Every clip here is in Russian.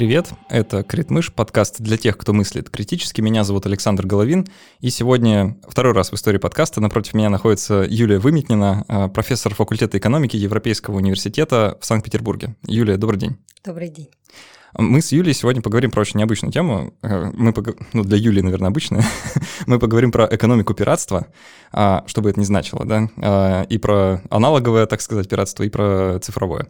Привет, это Критмыш, подкаст для тех, кто мыслит критически. Меня зовут Александр Головин, и сегодня второй раз в истории подкаста напротив меня находится Юлия Выметнина, а, профессор факультета экономики Европейского университета в Санкт-Петербурге. Юлия, добрый день. Добрый день. Мы с Юлей сегодня поговорим про очень необычную тему. Э, мы пог... Ну, для Юли, наверное, обычная. Мы поговорим про экономику пиратства, а, что бы это ни значило, да, а, и про аналоговое, так сказать, пиратство, и про цифровое.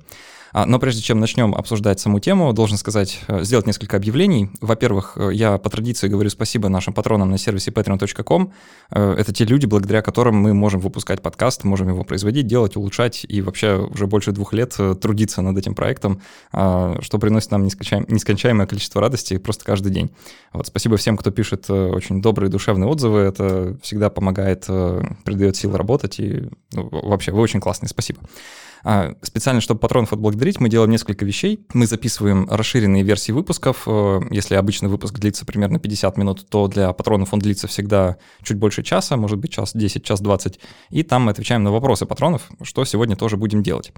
А, но прежде чем начнем обсуждать саму тему, должен сказать, э, сделать несколько объявлений. Во-первых, э, я по традиции говорю спасибо нашим патронам на сервисе patreon.com. Э, это те люди, благодаря которым мы можем выпускать подкаст, можем его производить, делать, улучшать и вообще уже больше двух лет трудиться над этим проектом, что приносит нам нескончаемое количество радости просто каждый день. Вот, спасибо всем, кто пишет очень добрые душевные отзывы. Это всегда помогает, придает сил работать. И ну, вообще, вы очень классные. Спасибо. А, специально, чтобы патронов отблагодарить, мы делаем несколько вещей. Мы записываем расширенные версии выпусков. Э, если обычный выпуск длится примерно 50 минут, то для патронов он длится всегда чуть больше часа, может быть, час 10, час 20. И там мы отвечаем на вопросы патронов, что сегодня тоже будем делать.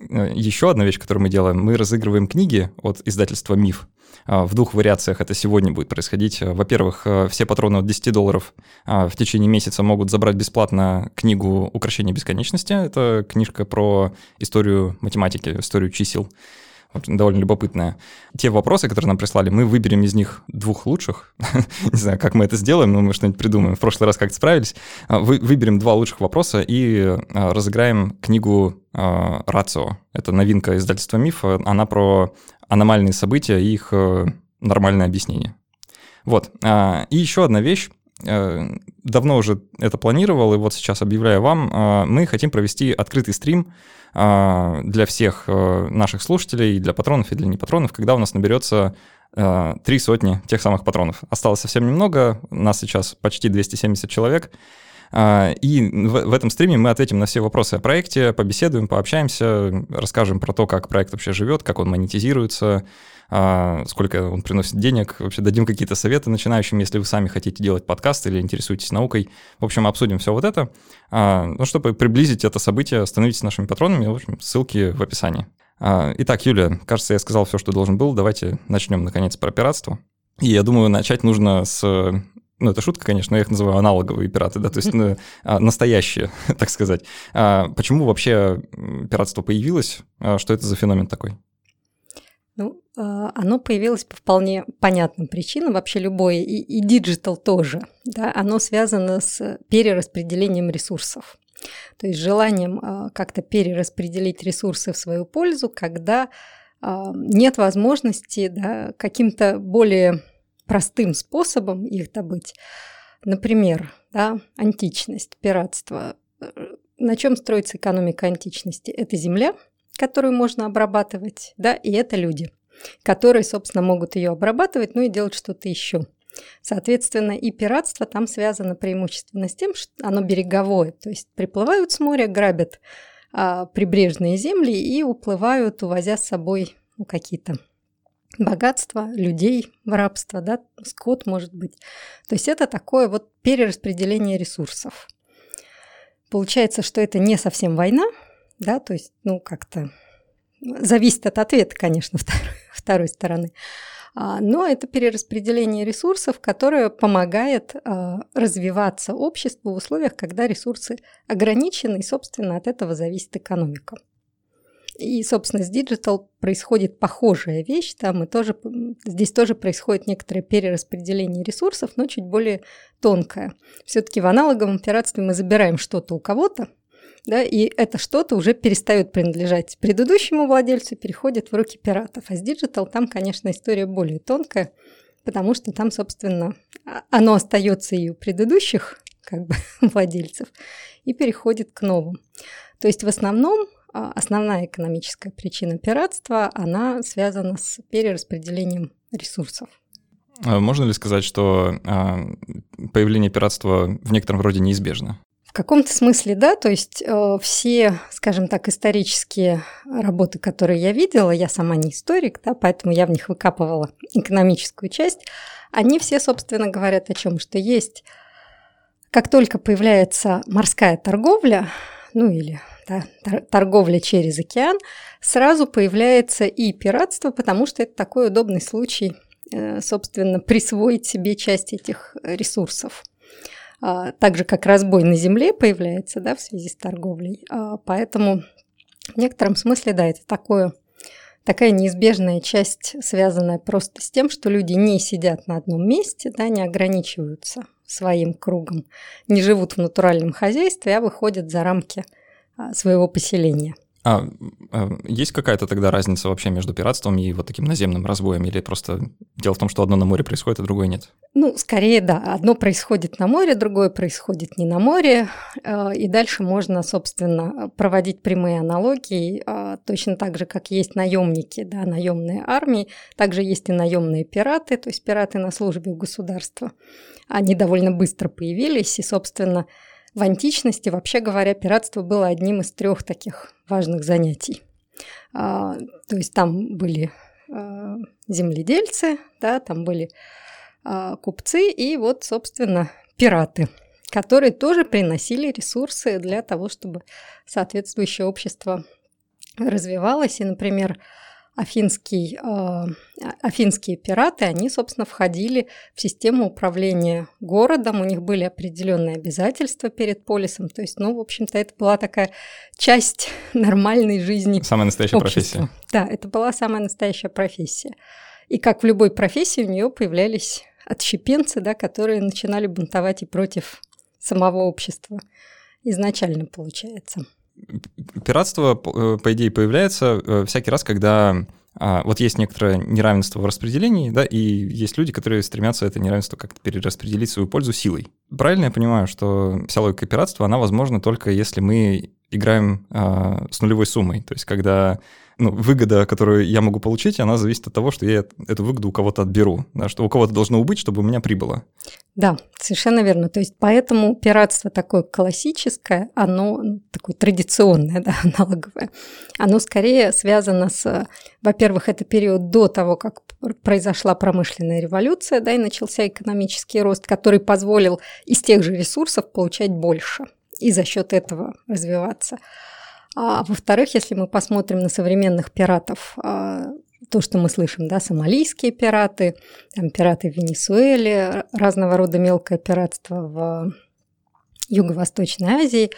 Э, Еще одна вещь, которую мы делаем, мы разыгрываем книги от издательства «Миф». А, в двух вариациях это сегодня будет происходить. Во-первых, э, все патроны от 10 долларов а, в течение месяца могут забрать бесплатно книгу «Укращение бесконечности». Это книжка про историю математики, историю чисел довольно любопытная. Те вопросы, которые нам прислали, мы выберем из них двух лучших. Не знаю, как мы это сделаем, но мы что-нибудь придумаем. В прошлый раз как-то справились. А, вы, выберем два лучших вопроса и разыграем книгу «Рацио». Это новинка издательства «Миф». Она про аномальные события и их э, нормальное объяснение. Вот. А, и еще одна вещь. Э, давно уже это планировал, и вот сейчас объявляю вам. А, мы хотим провести открытый стрим а, для всех э, наших слушателей, для патронов и для непатронов, когда у нас наберется три сотни тех самых патронов. Осталось совсем немного, нас сейчас почти 270 человек. И в, этом стриме мы ответим на все вопросы о проекте, побеседуем, пообщаемся, расскажем про то, как проект вообще живет, как он монетизируется, а, сколько он приносит денег, вообще дадим какие-то советы начинающим, если вы сами хотите делать подкаст или интересуетесь наукой. В общем, обсудим все вот это. А, ну, чтобы приблизить это событие, становитесь нашими патронами, в общем, ссылки в описании. А, итак, Юля, кажется, я сказал все, что должен был. Давайте начнем, наконец, про пиратство. И я думаю, начать нужно с ну, это шутка, конечно, я их называю аналоговые пираты, да, то есть ну, а, настоящие, так сказать. А почему вообще пиратство появилось? А что это за феномен такой? Ну, а, оно появилось по вполне понятным причинам, вообще любое, и digital тоже, да, оно связано с перераспределением ресурсов. То есть желанием как-то перераспределить ресурсы в свою пользу, когда нет возможности да, каким-то более простым способом их добыть. Например, да, античность, пиратство. На чем строится экономика античности? Это земля, которую можно обрабатывать, да, и это люди, которые, собственно, могут ее обрабатывать, ну и делать что-то еще. Соответственно, и пиратство там связано преимущественно с тем, что оно береговое, то есть приплывают с моря, грабят а, прибрежные земли и уплывают, увозя с собой ну, какие-то богатство людей в рабство, да, скот может быть. То есть это такое вот перераспределение ресурсов. Получается, что это не совсем война, да, то есть, ну, как-то зависит от ответа, конечно, второй, второй стороны. А, но это перераспределение ресурсов, которое помогает а, развиваться обществу в условиях, когда ресурсы ограничены, и, собственно, от этого зависит экономика. И, собственно, с Digital происходит похожая вещь, там и тоже, здесь тоже происходит некоторое перераспределение ресурсов, но чуть более тонкое. Все-таки в аналоговом пиратстве мы забираем что-то у кого-то, да, и это что-то уже перестает принадлежать предыдущему владельцу, переходит в руки пиратов. А с Digital там, конечно, история более тонкая, потому что там, собственно, а, оно остается и у предыдущих как бы, владельцев и переходит к новым. То есть в основном основная экономическая причина пиратства, она связана с перераспределением ресурсов. А можно ли сказать, что а, появление пиратства в некотором роде неизбежно? В каком-то смысле, да, то есть э, все, скажем так, исторические работы, которые я видела, я сама не историк, да, поэтому я в них выкапывала экономическую часть, они все, собственно, говорят о чем, что есть, как только появляется морская торговля, ну или торговля через океан, сразу появляется и пиратство, потому что это такой удобный случай, э, собственно, присвоить себе часть этих ресурсов. А, так же, как разбой на земле появляется да, в связи с торговлей. А, поэтому в некотором смысле, да, это такое, такая неизбежная часть, связанная просто с тем, что люди не сидят на одном месте, да, не ограничиваются своим кругом, не живут в натуральном хозяйстве, а выходят за рамки своего поселения. А, а есть какая-то тогда разница вообще между пиратством и вот таким наземным разбоем? Или просто дело в том, что одно на море происходит, а другое нет? Ну, скорее, да. Одно происходит на море, другое происходит не на море. А, и дальше можно, собственно, проводить прямые аналогии. А, точно так же, как есть наемники, да, наемные армии, также есть и наемные пираты, то есть пираты на службе у государства. Они довольно быстро появились, и, собственно, в античности, вообще говоря, пиратство было одним из трех таких важных занятий. А, то есть там были а, земледельцы, да, там были а, купцы и вот, собственно, пираты, которые тоже приносили ресурсы для того, чтобы соответствующее общество развивалось. И, например, афинский, э, афинские пираты, они, собственно, входили в систему управления городом, у них были определенные обязательства перед полисом, то есть, ну, в общем-то, это была такая часть нормальной жизни Самая настоящая общества. профессия. Да, это была самая настоящая профессия. И как в любой профессии у нее появлялись отщепенцы, да, которые начинали бунтовать и против самого общества изначально, получается пиратство, э, по идее, появляется э, всякий раз, когда а, вот есть некоторое неравенство в распределении, да, и есть люди, которые стремятся это неравенство как-то перераспределить свою пользу силой. Правильно я понимаю, что вся логика пиратства, она возможна только если мы играем а, с нулевой суммой, то есть когда ну, выгода, которую я могу получить, она зависит от того, что я эту выгоду у кого-то отберу, да, что у кого-то должно убыть, чтобы у меня прибыло. Да, совершенно верно. То есть поэтому пиратство такое классическое, оно такое традиционное, да, аналоговое, оно скорее связано с, во-первых, это период до того, как произошла промышленная революция, да, и начался экономический рост, который позволил из тех же ресурсов получать больше и за счет этого развиваться. А во-вторых, если мы посмотрим на современных пиратов, а, то, что мы слышим, да, сомалийские пираты, там, пираты в Венесуэле, разного рода мелкое пиратство в Юго-Восточной Азии,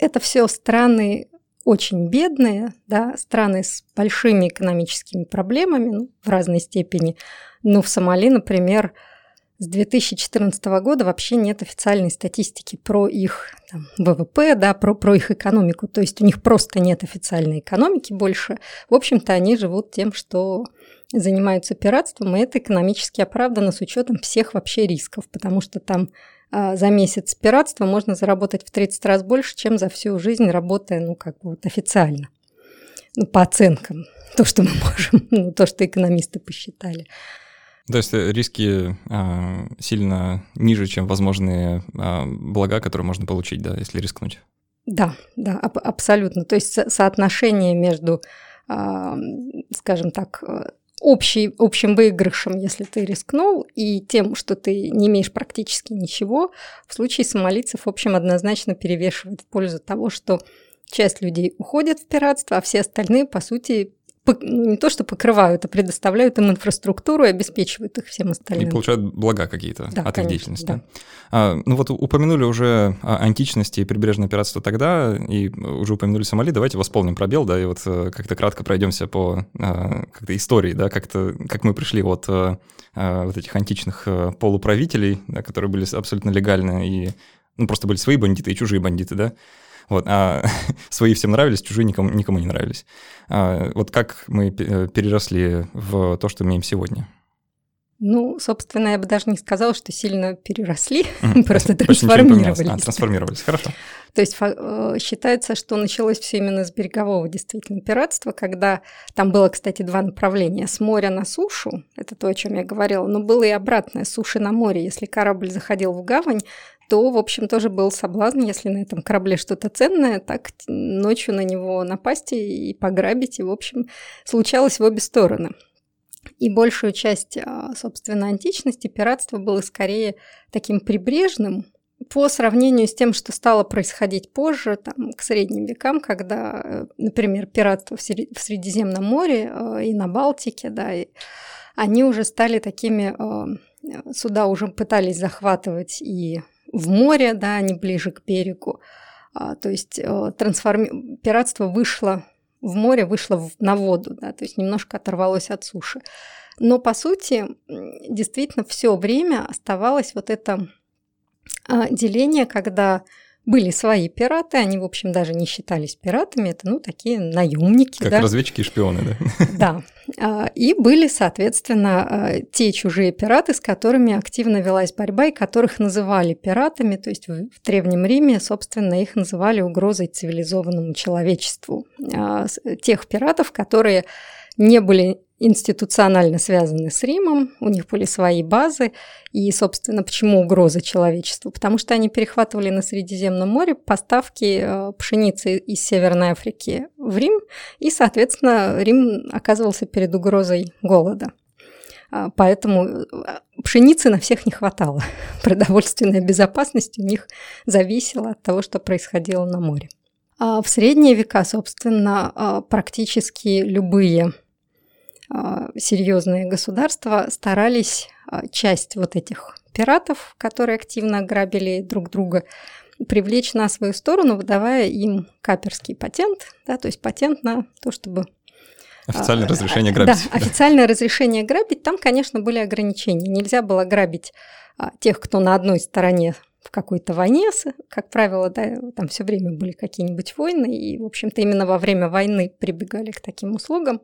это все страны очень бедные, да, страны с большими экономическими проблемами ну, в разной степени. Но в Сомали, например, с 2014 года вообще нет официальной статистики про их там, ВВП, да, про, про их экономику. То есть у них просто нет официальной экономики больше. В общем-то, они живут тем, что занимаются пиратством, и это экономически оправдано с учетом всех вообще рисков, потому что там а, за месяц пиратства можно заработать в 30 раз больше, чем за всю жизнь, работая, ну, как бы вот официально. Ну, по оценкам. То, что мы можем, ну, то, что экономисты посчитали. То есть э, риски а, сильно ниже, чем возможные а, блага, которые можно получить, да, если рискнуть. Да, да, аб- абсолютно. То есть со- соотношение между, а, скажем так, э, общий, общим выигрышем, если ты рискнул, и тем, что ты не имеешь практически ничего, в случае сомалийцев, в общем, однозначно перевешивает в пользу того, что часть людей уходит в пиратство, а все остальные, по сути, ну, не то что покрывают, а предоставляют им инфраструктуру и обеспечивают их всем остальным. И получают блага какие-то да, от конечно, их деятельности. Да. А, ну вот упомянули уже античности и прибрежное пиратство тогда, и уже упомянули Сомали, давайте восполним пробел, да, и вот э, как-то кратко пройдемся по а, как-то истории, да, как-то, как мы пришли от а, вот этих античных полуправителей, да, которые были абсолютно легальны и ну, просто были свои бандиты и чужие бандиты, да, вот, а свои всем нравились, чужие никому, никому не нравились. А, вот как мы э, переросли в то, что имеем сегодня? Ну, собственно, я бы даже не сказала, что сильно переросли, mm-hmm. просто трансформировались. А, трансформировались, хорошо. То есть э, считается, что началось все именно с берегового действительно пиратства, когда там было, кстати, два направления. С моря на сушу, это то, о чем я говорила, но было и обратное, с суши на море. Если корабль заходил в гавань, то, в общем, тоже был соблазн, если на этом корабле что-то ценное, так ночью на него напасть и пограбить. И, в общем, случалось в обе стороны. И большую часть, а, собственно, античности пиратство было скорее таким прибрежным по сравнению с тем, что стало происходить позже, там, к средним векам, когда, э, например, пиратство в Средиземном море э, и на Балтике, да, и они уже стали такими, э, суда уже пытались захватывать и в море, да, они ближе к берегу. А, то есть трансформи... пиратство вышло в море, вышло на воду, да, то есть немножко оторвалось от суши. Но по сути, действительно, все время оставалось вот это а, деление, когда были свои пираты, они, в общем, даже не считались пиратами, это, ну, такие наемники. Как да? разведчики и шпионы, да? Да. А, и были, соответственно, а, те чужие пираты, с которыми активно велась борьба, и которых называли пиратами, то есть в Древнем Риме, собственно, их называли угрозой цивилизованному человечеству. Тех пиратов, которые не были институционально связаны с Римом, у них были свои базы, и, собственно, почему угроза человечеству? Потому что они перехватывали на Средиземном море поставки э, пшеницы из Северной Африки в Рим, и, соответственно, Рим оказывался перед угрозой голода. А, поэтому э, пшеницы на всех не хватало. Продовольственная безопасность у них зависела от того, что происходило на море. А в средние века, собственно, а, практически любые серьезные государства старались а, часть вот этих пиратов, которые активно грабили друг друга, привлечь на свою сторону, выдавая им каперский патент, да, то есть патент на то, чтобы Официальное а, разрешение грабить. Да, официальное разрешение грабить. Там, конечно, были ограничения. Нельзя было грабить а, тех, кто на одной стороне в какой-то войне, как правило, да, там все время были какие-нибудь войны, и, в общем-то, именно во время войны прибегали к таким услугам.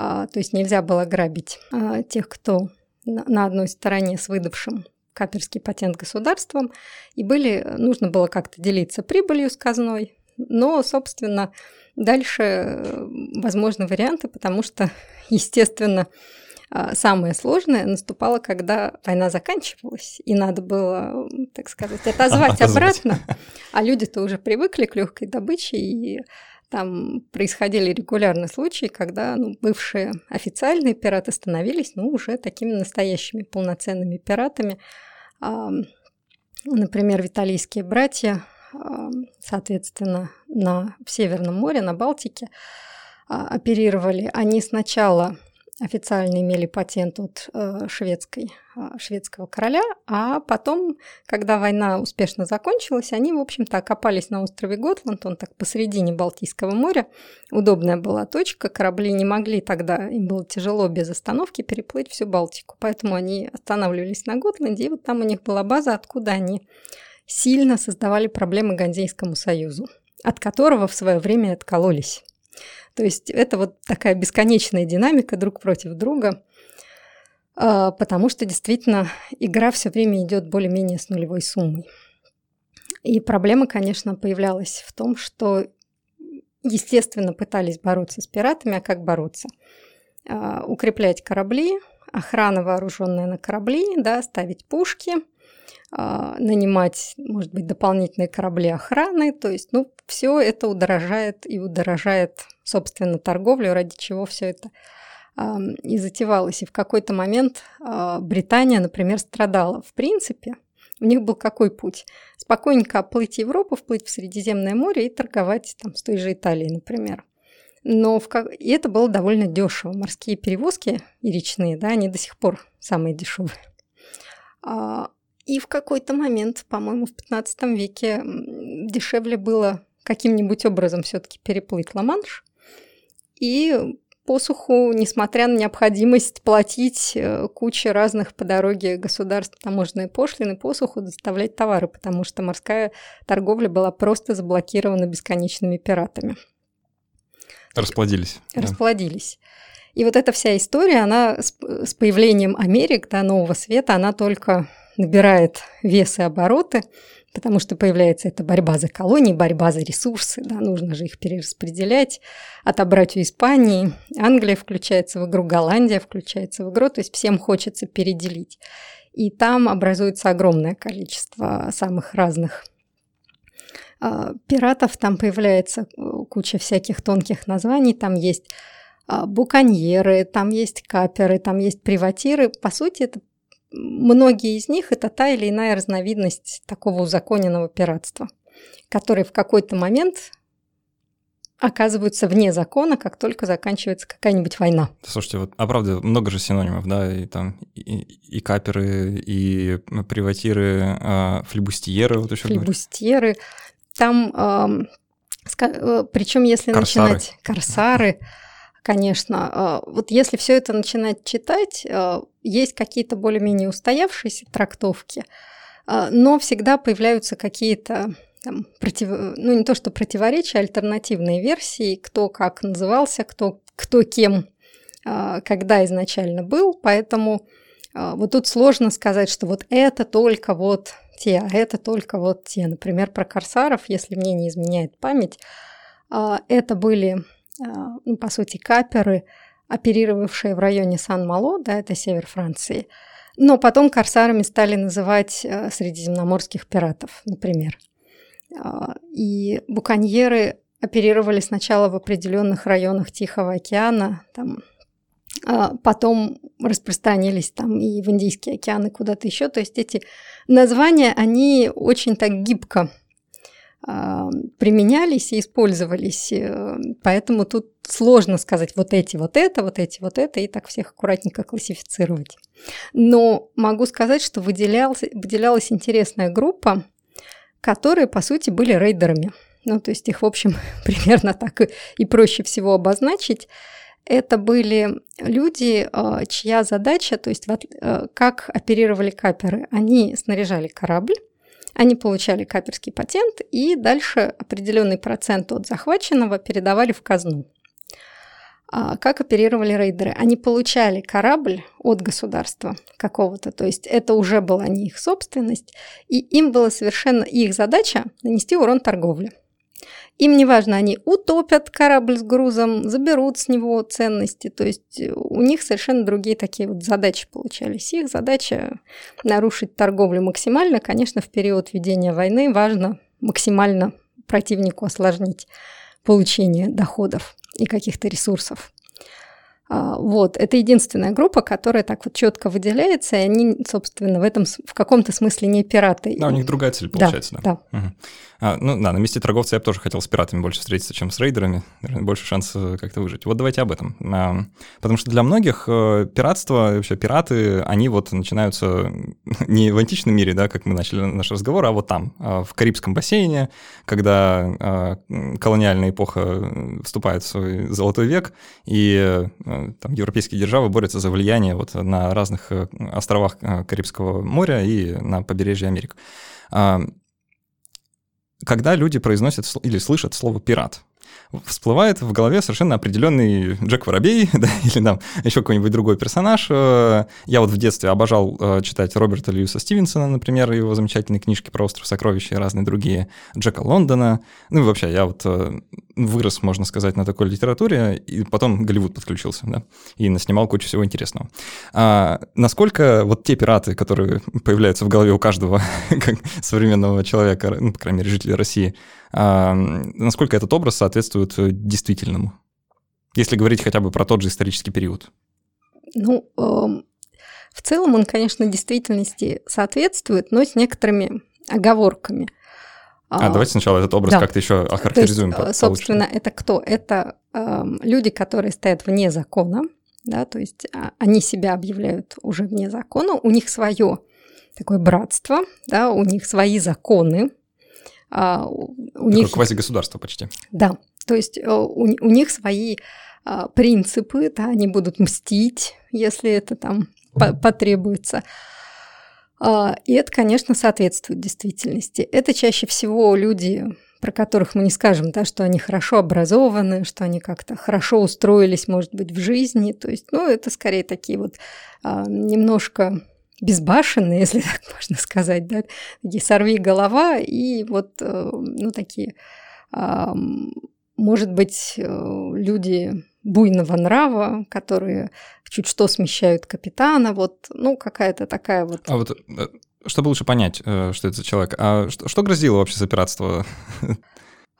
А, то есть нельзя было грабить а, тех, кто на одной стороне с выдавшим каперский патент государством, и были, нужно было как-то делиться прибылью с казной, но, собственно, дальше э, возможны варианты, потому что, естественно, а, самое сложное наступало, когда война заканчивалась, и надо было, так сказать, отозвать. обратно, а люди-то уже привыкли к легкой добыче, и там происходили регулярно случаи, когда ну, бывшие официальные пираты становились ну, уже такими настоящими полноценными пиратами. Например, виталийские братья, соответственно, на, в Северном море, на Балтике, а, оперировали. Они сначала официально имели патент от э, шведской, шведского короля, а потом, когда война успешно закончилась, они, в общем-то, окопались на острове Готланд, он так посередине Балтийского моря, удобная была точка, корабли не могли тогда, им было тяжело без остановки переплыть всю Балтику, поэтому они останавливались на Готланде, и вот там у них была база, откуда они сильно создавали проблемы Ганзейскому союзу, от которого в свое время откололись. То есть это вот такая бесконечная динамика друг против друга, а, потому что действительно игра все время идет более-менее с нулевой суммой. И проблема, конечно, появлялась в том, что, естественно, пытались бороться с пиратами, а как бороться? А, укреплять корабли, охрана вооруженная на корабли, да, ставить пушки – а, нанимать, может быть, дополнительные корабли охраны. То есть, ну, все это удорожает и удорожает, собственно, торговлю, ради чего все это и затевалось. И в какой-то момент а, Британия, например, страдала. В принципе, у них был какой путь? Спокойненько оплыть Европу, вплыть в Средиземное море и торговать там с той же Италией, например. Но в и это было довольно дешево. Морские перевозки и речные, да, они до сих пор самые дешевые. А, и в какой-то момент, по-моему, в 15 веке дешевле было каким-нибудь образом все-таки переплыть Ла-Манш. И посуху, несмотря на необходимость платить э, кучу разных по дороге государств таможенные пошлины, посуху доставлять товары, потому что морская торговля была просто заблокирована бесконечными пиратами. Расплодились. Расплодились. Да. И вот эта вся история, она с, с появлением Америк, да, нового света, она только набирает вес и обороты, потому что появляется эта борьба за колонии, борьба за ресурсы, да, нужно же их перераспределять, отобрать у Испании, Англия включается в игру, Голландия включается в игру, то есть всем хочется переделить. И там образуется огромное количество самых разных а, пиратов, там появляется э, куча всяких тонких названий, там есть а, буконьеры, там есть каперы, там есть приватиры. По сути, это многие из них это та или иная разновидность такого узаконенного пиратства, который в какой-то момент оказываются вне закона, как только заканчивается какая-нибудь война. Слушайте, вот, а правда, много же синонимов, да, и там и, и каперы, и приватиры, а, флибустьеры, вот еще Флибустьеры. Там, э, причем если корсары. начинать... Корсары. Конечно. Э, вот если все это начинать читать, э, есть какие-то более-менее устоявшиеся трактовки, э, но всегда появляются какие-то там, против... ну не то что противоречия, а альтернативные версии, кто как назывался, кто, кто кем, а, когда изначально был, поэтому а, вот тут сложно сказать, что вот это только вот те, а это только вот те. Например, про корсаров, если мне не изменяет память, а, это были, ну, по сути, каперы, оперировавшие в районе Сан-Мало, да, это север Франции, но потом корсарами стали называть средиземноморских пиратов, например. А, и буконьеры оперировали сначала в определенных районах Тихого океана, там, а потом распространились там и в Индийский океан, и куда-то еще. То есть эти названия, они очень так гибко а, применялись и использовались. Э, поэтому тут сложно сказать вот эти, вот это, вот эти, вот это, и так всех аккуратненько классифицировать. Но могу сказать, что выделялась, выделялась интересная группа которые, по сути, были рейдерами. Ну, то есть их, в общем, примерно так и, и проще всего обозначить. Это были люди, а, чья задача, то есть э, как оперировали каперы. Они снаряжали корабль, они получали каперский патент и дальше определенный процент от захваченного передавали в казну. А, как оперировали рейдеры? Они получали корабль от государства какого-то, то есть это уже была не их собственность, и им была совершенно их задача нанести урон торговле. Им не важно, они утопят корабль с грузом, заберут с него ценности. То есть у них совершенно другие такие вот задачи получались. Их задача нарушить торговлю максимально. Конечно, в период ведения войны важно максимально противнику осложнить получение доходов и каких-то ресурсов. А, вот, это единственная группа, которая так вот четко выделяется, и они, собственно, в этом в каком-то смысле не пираты. Да, у них другая цель получается, да. да. да. Угу. А, ну да, на месте торговца я бы тоже хотел с пиратами больше встретиться, чем с рейдерами. Больше шансов как-то выжить. Вот давайте об этом. А, потому что для многих э, пиратство, вообще пираты, они вот начинаются не в античном мире, да, как мы начали наш разговор, а вот там, а, в Карибском бассейне, когда колониальная эпоха вступает в свой золотой век, и там европейские державы борются за влияние вот на разных э, островах э, Карибского моря и на побережье Америки когда люди произносят или слышат слово «пират», всплывает в голове совершенно определенный Джек Воробей, да, или там еще какой-нибудь другой персонаж. Э, я вот в детстве обожал э, читать Роберта Льюиса Стивенсона, например, его замечательные книжки про остров сокровища и разные другие, Джека Лондона. Ну и вообще, я вот э, вырос, можно сказать, на такой литературе, и потом Голливуд подключился, да, и наснимал кучу всего интересного. А насколько вот те пираты, которые появляются в голове у каждого как современного человека, ну, по крайней мере, жителя России, а, насколько этот образ соответствует э, действительному? Если говорить хотя бы про тот же исторический период. Ну, эм, в целом он, конечно, действительности соответствует, но с некоторыми оговорками. А, а давайте сначала этот образ да. как-то еще охарактеризуем. То есть, собственно, это кто? Это э, люди, которые стоят вне закона, да, то есть а, они себя объявляют уже вне закона, у них свое такое братство, да, у них свои законы, а, у Такое них... квази-государство почти. Да, то есть э, у, у них свои а, принципы, да, они будут мстить, если это там по потребуется. А, и это, конечно, соответствует действительности. Это чаще всего люди, про которых мы не скажем, да, что они хорошо образованы, что они как-то хорошо устроились, может быть, в жизни. То есть, ну, это скорее такие вот а, немножко безбашенные, если так можно сказать, да, такие сорви голова и вот, э, ну, такие, может быть, э, люди буйного нрава, которые чуть что смещают капитана, вот, ну, какая-то такая вот... А вот, э, чтобы лучше понять, что это за человек, а что, что грозило вообще за пиратство?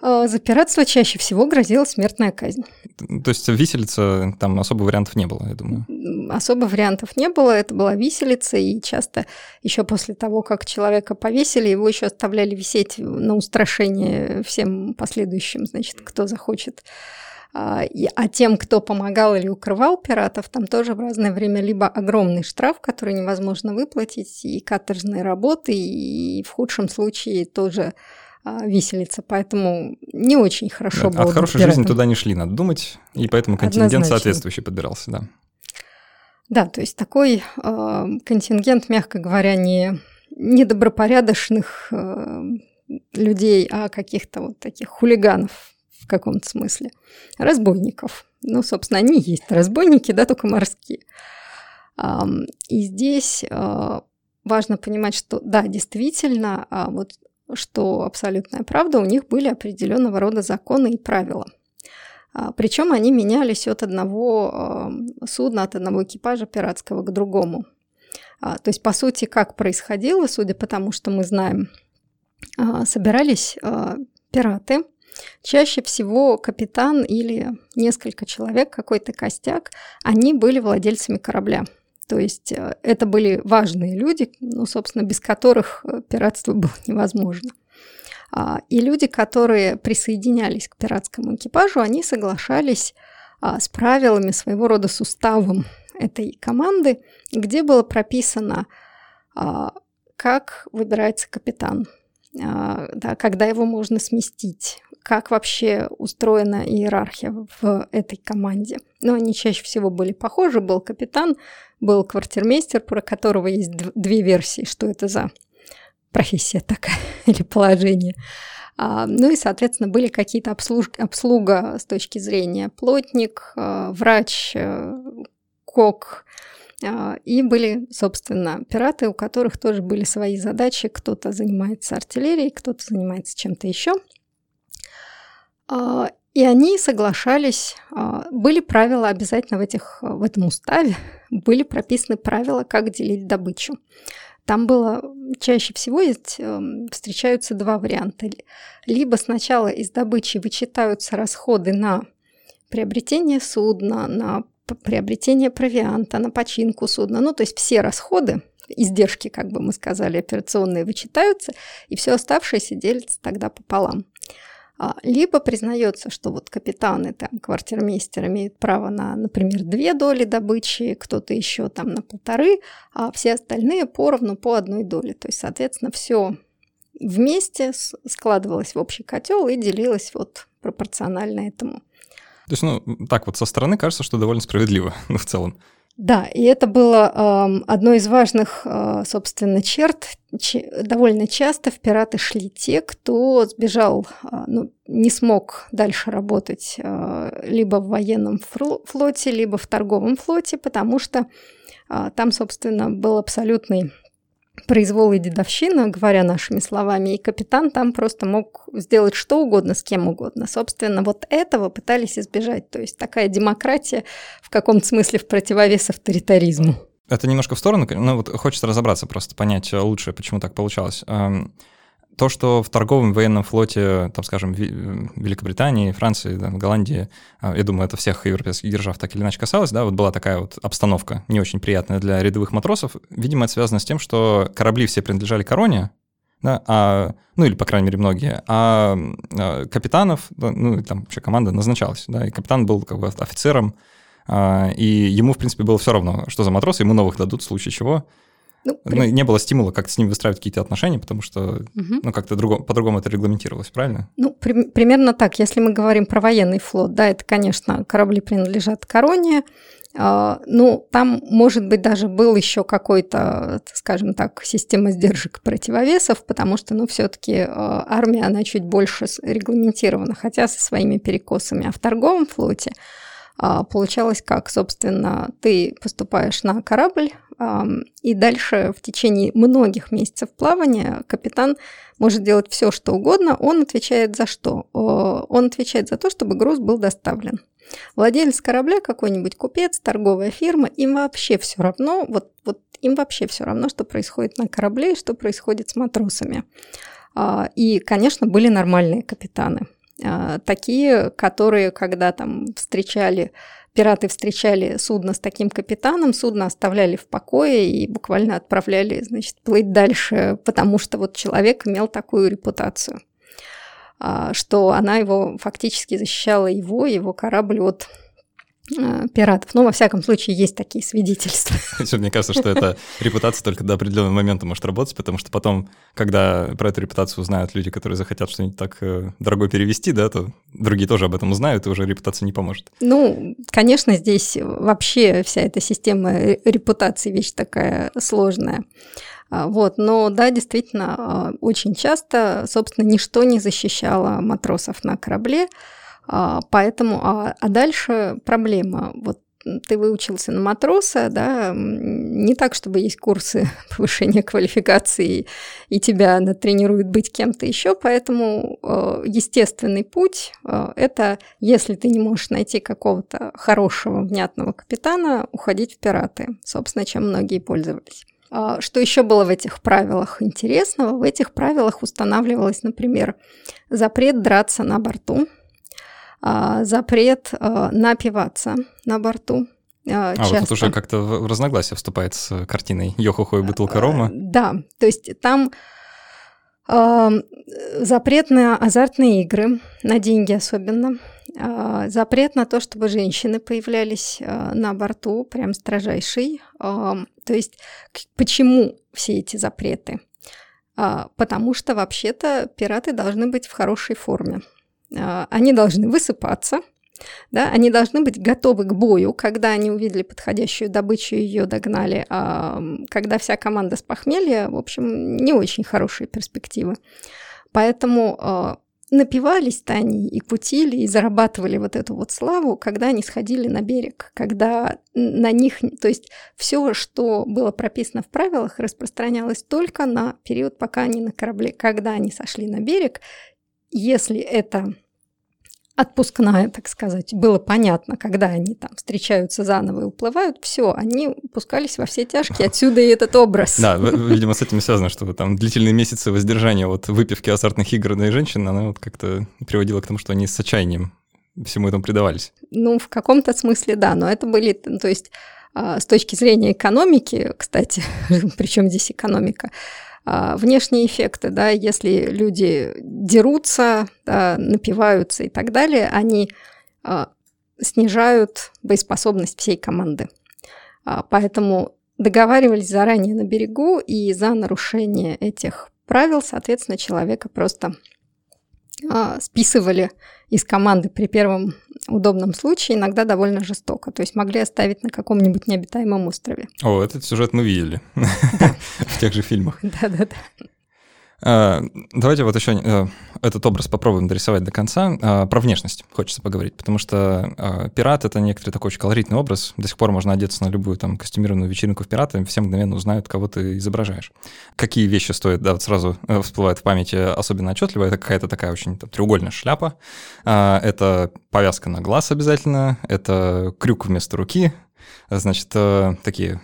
А, за пиратство чаще всего грозила смертная казнь. То есть виселица, там особо вариантов не было, я думаю. Особо вариантов не было, это была виселица, и часто еще после того, как человека повесили, его еще оставляли висеть на устрашение всем последующим, значит, кто захочет а, а тем, кто помогал или укрывал пиратов, там тоже в разное время либо огромный штраф, который невозможно выплатить, и каторжные работы, и в худшем случае тоже виселица, поэтому не очень хорошо да, было. От хорошей жизни туда не шли, надо думать, и поэтому контингент Однозначно. соответствующий подбирался, да. Да, то есть такой э, контингент, мягко говоря, не недобропорядочных э, людей, а каких-то вот таких хулиганов в каком-то смысле, разбойников. Ну, собственно, они есть разбойники, да, только морские. Э, и здесь э, важно понимать, что да, действительно, а вот что абсолютная правда, у них были определенного рода законы и правила. А, Причем они менялись от одного а, судна, от одного экипажа пиратского к другому. А, то есть, по сути, как происходило, судя по тому, что мы знаем, собирались пираты, Чаще всего капитан или несколько человек, какой-то костяк, они были владельцами корабля. То есть э, это были важные люди, ну, собственно, без которых э, пиратство было невозможно. А, и люди, которые присоединялись к пиратскому экипажу, они соглашались а, с правилами своего рода с уставом этой команды, где было прописано, а, как выбирается капитан, да, когда его можно сместить, как вообще устроена иерархия в этой команде. Но они чаще всего были похожи. Был капитан, был квартирмейстер, про которого есть две версии, что это за профессия такая или положение. А, ну и, соответственно, были какие-то обслуж... обслуга с точки зрения плотник, а, врач, а, кок, и были, собственно, пираты, у которых тоже были свои задачи. Кто-то занимается артиллерией, кто-то занимается чем-то еще. И они соглашались, были правила обязательно в, этих, в этом уставе, были прописаны правила, как делить добычу. Там было чаще всего есть, эм, встречаются два варианта. Либо сначала из добычи вычитаются расходы на приобретение судна, на приобретение провианта, на починку судна. Ну, то есть все расходы, издержки, как бы мы сказали, операционные вычитаются, и все оставшееся делится тогда пополам. А, либо признается, что вот капитаны, там, квартирмейстер имеют право на, например, две доли добычи, кто-то еще там на полторы, а все остальные поровну по одной доле. То есть, соответственно, все вместе складывалось в общий котел и делилось вот пропорционально этому. То есть, ну, так вот со стороны кажется, что довольно справедливо, ну, в целом. Да, и это было э, одной из важных, э, собственно, черт. Ч- довольно часто в пираты шли те, кто сбежал, э, ну, не смог дальше работать э, либо в военном флоте, либо в торговом флоте, потому что э, там, собственно, был абсолютный произвол и дедовщина, говоря нашими словами, и капитан там просто мог сделать что угодно с кем угодно. Собственно, вот этого пытались избежать. То есть такая демократия в каком-то смысле в противовес авторитаризму. Это немножко в сторону, ну вот хочется разобраться, просто понять лучше, почему так получалось. То, что в торговом военном флоте, там, скажем, Великобритании, Франции, да, Голландии, а, я думаю, это всех европейских держав так или иначе касалось, да, вот была такая вот обстановка не очень приятная для рядовых матросов. Видимо, это связано с тем, что корабли все принадлежали короне, да, а, ну или, по крайней мере, многие, а, а капитанов, ну и там вообще команда назначалась, да, и капитан был как бы офицером, а, и ему, в принципе, было все равно, что за матросы, ему новых дадут в случае чего, ну, ну, не было стимула как-то с ним выстраивать какие-то отношения, потому что угу. ну, как-то другом, по-другому это регламентировалось, правильно? Ну, при, примерно так. Если мы говорим про военный флот, да, это, конечно, корабли принадлежат короне, Uh, ну, там, может быть, даже был еще какой-то, скажем так, система сдержек противовесов, потому что, ну, все-таки а, армия, она чуть больше регламентирована, хотя со своими перекосами. А в торговом флоте получалось как, собственно, ты поступаешь на корабль, и дальше в течение многих месяцев плавания капитан может делать все, что угодно. Он отвечает за что? Он отвечает за то, чтобы груз был доставлен. Владелец корабля, какой-нибудь купец, торговая фирма, им вообще все равно, вот, вот им вообще все равно, что происходит на корабле и что происходит с матросами. А, и, конечно, были нормальные капитаны. А, такие, которые, когда там встречали пираты встречали судно с таким капитаном, судно оставляли в покое и буквально отправляли, значит, плыть дальше, потому что вот человек имел такую репутацию, а, что она его фактически защищала его, его корабль от пиратов. Ну, во всяком случае, есть такие свидетельства. Мне кажется, что эта репутация только до определенного момента может работать, потому что потом, когда про эту репутацию узнают люди, которые захотят что-нибудь так э, дорого перевести, да, то другие тоже об этом узнают, и уже репутация не поможет. Ну, конечно, здесь вообще вся эта система репутации вещь такая сложная. А, вот, но да, действительно, а, очень часто, собственно, ничто не защищало матросов на корабле, а, поэтому, а, а дальше проблема. Вот ты выучился на матроса, да, не так, чтобы есть курсы повышения квалификации, и тебя натренируют быть кем-то еще, поэтому э, естественный путь э, – это, если ты не можешь найти какого-то хорошего, внятного капитана, уходить в пираты, собственно, чем многие пользовались. А, что еще было в этих правилах интересного? В этих правилах устанавливалось, например, запрет драться на борту – а, запрет а, напиваться на борту. А, а вот тут уже как-то в разногласие вступает с картиной «Йохохо и бутылка рома». Да, то есть там запрет на азартные игры, на деньги особенно, запрет на то, чтобы женщины появлялись на борту, прям строжайший. То есть почему все эти запреты? Потому что вообще-то пираты должны быть в хорошей форме. А, они должны высыпаться, да, они должны быть готовы к бою, когда они увидели подходящую добычу и ее догнали. А когда вся команда с похмелья, в общем, не очень хорошие перспективы. Поэтому а, напивались-то они и кутили, и зарабатывали вот эту вот славу, когда они сходили на берег, когда на них, то есть все, что было прописано в правилах, распространялось только на период, пока они на корабле. Когда они сошли на берег, если это отпускная, так сказать, было понятно, когда они там встречаются заново и уплывают, все, они пускались во все тяжкие, отсюда и этот образ. Да, видимо, с этим связано, что там длительные месяцы воздержания от выпивки азартных игр на женщин, она вот как-то приводила к тому, что они с отчаянием всему этому предавались. Ну, в каком-то смысле, да, но это были, то есть а, с точки зрения экономики, кстати, причем здесь экономика, внешние эффекты, да, если люди дерутся, да, напиваются и так далее, они а, снижают боеспособность всей команды. А, поэтому договаривались заранее на берегу, и за нарушение этих правил, соответственно, человека просто списывали из команды при первом удобном случае, иногда довольно жестоко. То есть могли оставить на каком-нибудь необитаемом острове. О, этот сюжет мы видели в тех же фильмах. Да-да-да. А, давайте вот еще э, этот образ попробуем дорисовать до конца. А, про внешность хочется поговорить, потому что пират — это некоторый такой очень колоритный образ. До сих пор можно одеться на любую там костюмированную вечеринку в пирата, и все мгновенно узнают, кого ты изображаешь. Какие вещи стоят, да, вот сразу э, всплывают в памяти особенно отчетливо. Это какая-то такая очень там, треугольная шляпа, это повязка на глаз обязательно, это крюк вместо руки, значит, э, такие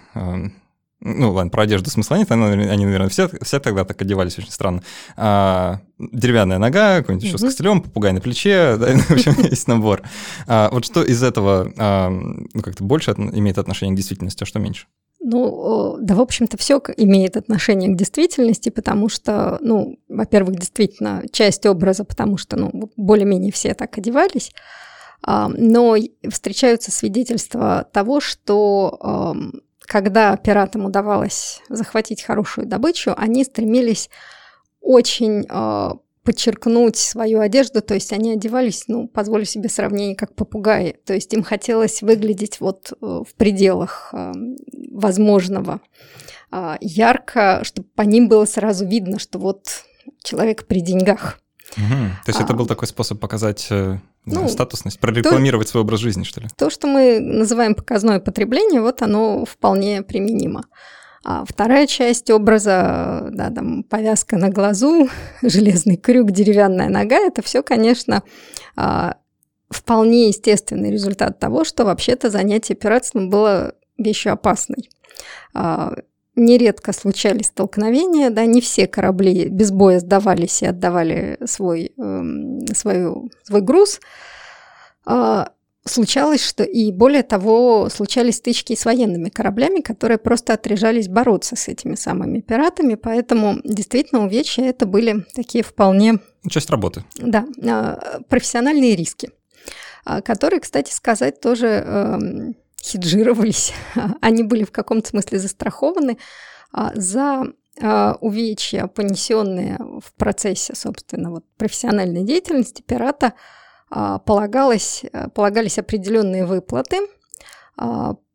ну, ладно, про одежду смысла нет, они, они наверное, все, все тогда так одевались очень странно. А, деревянная нога, какой-нибудь еще с костылем, попугай на плече, да, в общем, есть набор. А, вот что из этого а, ну, как-то больше имеет отношение к действительности, а что меньше? Ну, да, в общем-то, все имеет отношение к действительности, потому что, ну, во-первых, действительно, часть образа, потому что, ну, более-менее все так одевались, но встречаются свидетельства того, что когда пиратам удавалось захватить хорошую добычу, они стремились очень э, подчеркнуть свою одежду, то есть они одевались, ну, позволю себе сравнение, как попугаи, то есть им хотелось выглядеть вот э, в пределах э, возможного ярко, чтобы по ним было сразу видно, что вот человек при деньгах. Угу. То есть а, это был такой способ показать э, ну, статусность, прорекламировать то, свой образ жизни, что ли? То, что мы называем показное потребление, вот оно вполне применимо. А вторая часть образа, да, там повязка на глазу, железный крюк, деревянная нога, это все, конечно, а, вполне естественный результат того, что вообще-то занятие пиратством было вещью опасной. А, нередко случались столкновения, да, не все корабли без боя сдавались и отдавали свой, э, свою, свой груз. Э, случалось, что и более того, случались стычки с военными кораблями, которые просто отряжались бороться с этими самыми пиратами, поэтому действительно увечья это были такие вполне... Часть работы. Да, э, профессиональные риски, э, которые, кстати сказать, тоже эм, хеджировались, они были в каком-то смысле застрахованы а, за а, увечья, понесенные в процессе, собственно, вот, профессиональной деятельности пирата, а, полагалось, полагались определенные выплаты,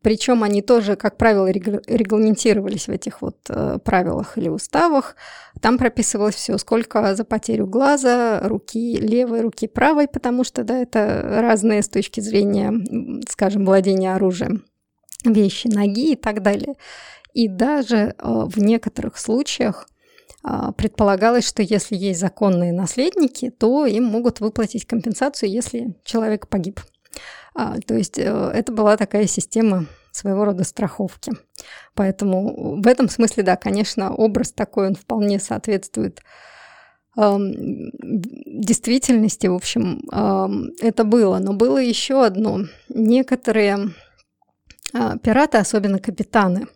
причем они тоже, как правило, регламентировались в этих вот э, правилах или уставах. Там прописывалось все, сколько за потерю глаза, руки левой, руки правой, потому что, да, это разные с точки зрения, скажем, владения оружием вещи, ноги и так далее. И даже э, в некоторых случаях а, предполагалось, что если есть законные наследники, то им могут выплатить компенсацию, если человек погиб. А, то есть э, это была такая система своего рода страховки. Поэтому в этом смысле, да, конечно, образ такой, он вполне соответствует действительности, в общем, это было. Но было еще одно. Некоторые э, пираты, особенно капитаны,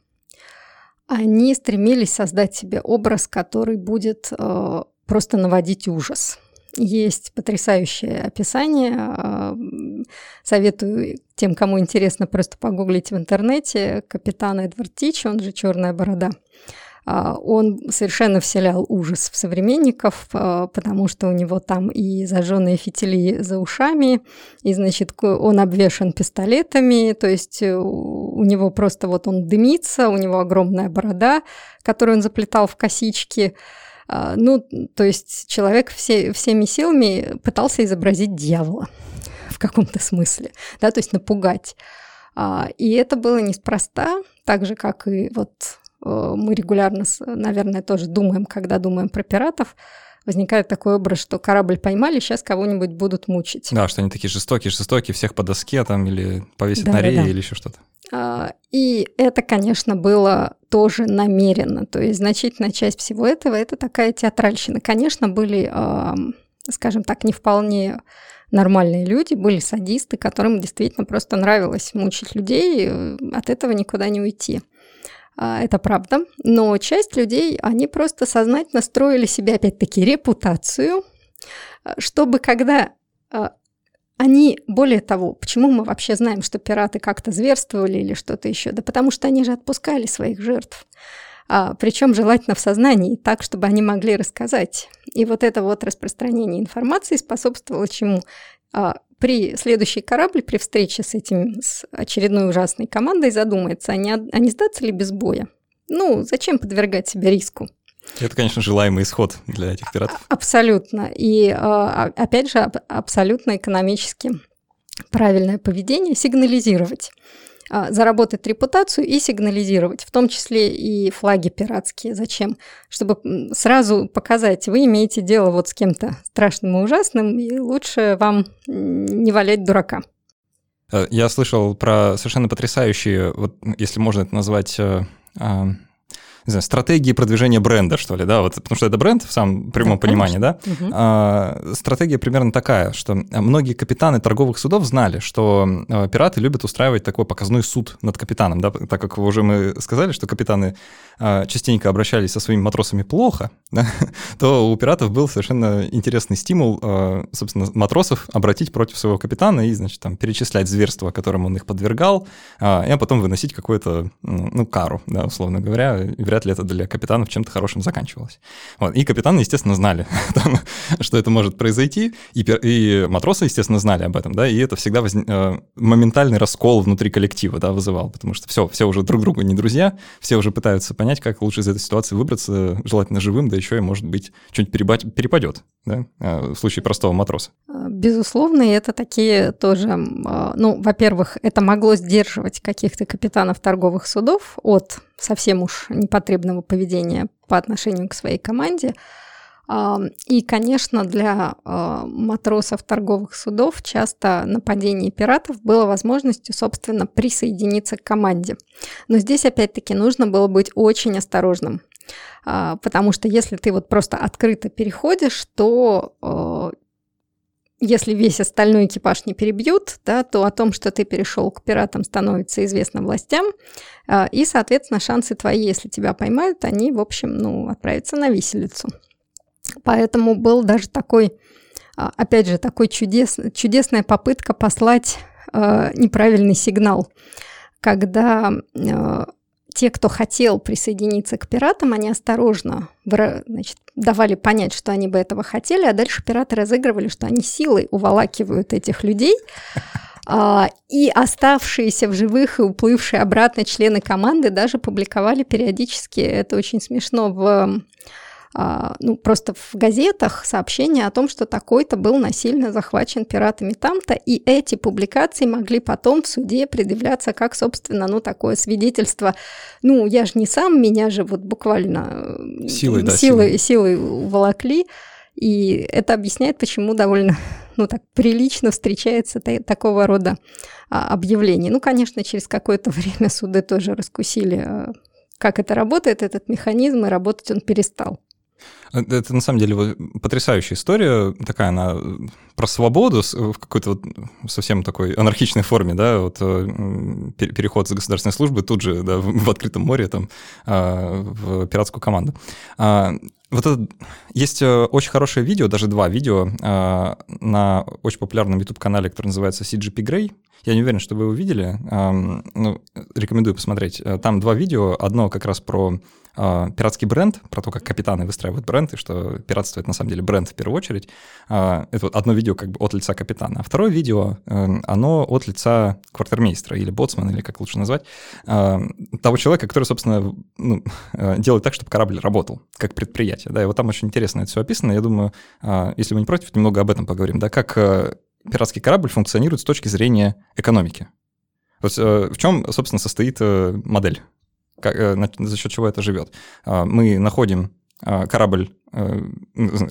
они стремились создать себе образ, который будет э, просто наводить ужас. Есть потрясающее описание. А, советую тем, кому интересно, просто погуглить в интернете. Капитан Эдвард Тич, он же «Черная борода». А, он совершенно вселял ужас в современников, а, потому что у него там и зажженные фитили за ушами, и, значит, он обвешен пистолетами, то есть э, у него просто вот он дымится, у него огромная борода, которую он заплетал в косички, ну, то есть человек все, всеми силами пытался изобразить дьявола в каком-то смысле, да, то есть напугать. А, и это было неспроста, так же, как и вот э, мы регулярно, наверное, тоже думаем, когда думаем про пиратов, возникает такой образ, что корабль поймали, сейчас кого-нибудь будут мучить. Да, что они такие жестокие, жестокие, всех по доске там или повесят да, на рее да. или еще что-то. А, и это, конечно, было тоже намеренно. То есть значительная часть всего этого – это такая театральщина. Конечно, были, скажем так, не вполне нормальные люди, были садисты, которым действительно просто нравилось мучить людей, от этого никуда не уйти. А, это правда. Но часть людей, они просто сознательно строили себе, опять-таки, репутацию, чтобы когда а, они, более того, почему мы вообще знаем, что пираты как-то зверствовали или что-то еще? Да потому что они же отпускали своих жертв. А, причем желательно в сознании, так, чтобы они могли рассказать. И вот это вот распространение информации способствовало чему? А, при следующей корабле, при встрече с этим, с очередной ужасной командой задумается, а не, а не сдаться ли без боя? Ну, зачем подвергать себя риску? Это, конечно, желаемый исход для этих пиратов. Абсолютно. И, а, опять же, абсолютно экономически правильное поведение сигнализировать а, заработать репутацию и сигнализировать, в том числе и флаги пиратские. Зачем? Чтобы сразу показать, вы имеете дело вот с кем-то страшным и ужасным, и лучше вам не валять дурака. Э, я слышал про совершенно потрясающие, вот если можно это назвать э, а, не знаю, стратегии продвижения бренда, что ли, да, вот, потому что это бренд в самом прямом да, понимании, да. Угу. А, стратегия примерно такая, что многие капитаны торговых судов знали, что а, пираты любят устраивать такой показной суд над капитаном, да, так как уже мы сказали, что капитаны а, частенько обращались со своими матросами плохо, да, то у пиратов был совершенно интересный стимул, а, собственно, матросов обратить против своего капитана и, значит, там, перечислять зверства, которым он их подвергал, а, и потом выносить какую-то, ну, кару, да, условно говоря, вряд ли это для капитанов чем-то хорошим заканчивалось. Вот. И капитаны, естественно, знали, что это может произойти, и, и матросы, естественно, знали об этом, да, и это всегда воз... Э, моментальный раскол внутри коллектива, да, вызывал, потому что все, все уже друг другу не друзья, все уже пытаются понять, как лучше из этой ситуации выбраться, желательно живым, да еще и, может быть, что-нибудь перепадет, да, э, в случае простого матроса. Э, безусловно, это такие тоже, ну, во-первых, это могло сдерживать каких-то капитанов торговых судов от совсем уж непотребного поведения по отношению к своей команде. И, конечно, для а, матросов торговых судов часто нападение пиратов было возможностью, собственно, присоединиться к команде. Но здесь, опять-таки, нужно было быть очень осторожным. А, потому что если ты вот просто открыто переходишь, то а, если весь остальной экипаж не перебьют, да, то о том, что ты перешел к пиратам, становится известно властям, и, соответственно, шансы твои, если тебя поймают, они, в общем, ну, отправятся на виселицу. Поэтому был даже такой, а, опять же, такой чудес, чудесная попытка послать э, неправильный сигнал, когда э, те, кто хотел присоединиться к пиратам, они осторожно значит, давали понять, что они бы этого хотели, а дальше пираты разыгрывали, что они силой уволакивают этих людей. Uh, и оставшиеся в живых и уплывшие обратно члены команды даже публиковали периодически, это очень смешно, в а, ну, просто в газетах сообщение о том, что такой-то был насильно захвачен пиратами там-то, и эти публикации могли потом в суде предъявляться как, собственно, ну, такое свидетельство, ну, я же не сам, меня же вот буквально силой, да, силой, силой уволокли, и это объясняет, почему довольно ну, так прилично встречается такого рода а, объявлений. Ну, конечно, через какое-то время суды тоже раскусили, а, как это работает, этот механизм, и работать он перестал. Это на самом деле потрясающая история, такая она про свободу в какой-то вот совсем такой анархичной форме, да, вот э, переход с государственной службы тут же да, в, открытом море там а, в пиратскую команду. А, вот это, есть э, очень хорошее видео, даже два видео а, на очень популярном YouTube-канале, который называется CGP Grey. Я не уверен, что вы его видели. Ну, рекомендую посмотреть. Э, там два видео. Одно как раз про э, пиратский бренд, про то, как капитаны выстраивают бренд, и что пиратство — это на самом деле бренд в первую очередь. Э, это вот одно видео как бы от лица капитана, а второе видео, э, оно от лица квартирмейстера или боцмана, или как лучше назвать, э, того человека, который, собственно, ну, э, делает так, чтобы корабль работал, как предприятие. Да, и вот там очень интересно это все описано. Я думаю, если вы не против, немного об этом поговорим, да, как э, пиратский корабль функционирует с точки зрения экономики. Вот, э, в чем, собственно, состоит э, модель как, э, за счет чего это живет. А, мы находим корабль э,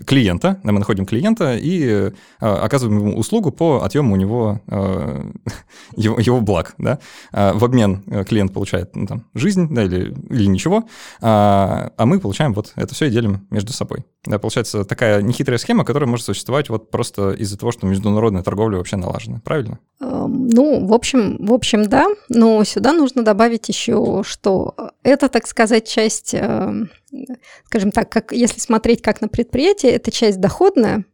клиента, мы находим клиента и а, оказываем ему услугу по отъему у него его, его благ. Да? В обмен э, клиент получает ну, там, жизнь да, или, или ничего, а мы получаем вот это все и делим между собой. Да, получается такая нехитрая схема, которая может существовать вот просто из-за того, что международная торговля вообще налажена. Правильно? Эм, ну, в общем, в общем, да, но сюда нужно добавить еще, что это, так сказать, часть эм, скажем так, как, если смотреть как на предприятие, это часть доходная,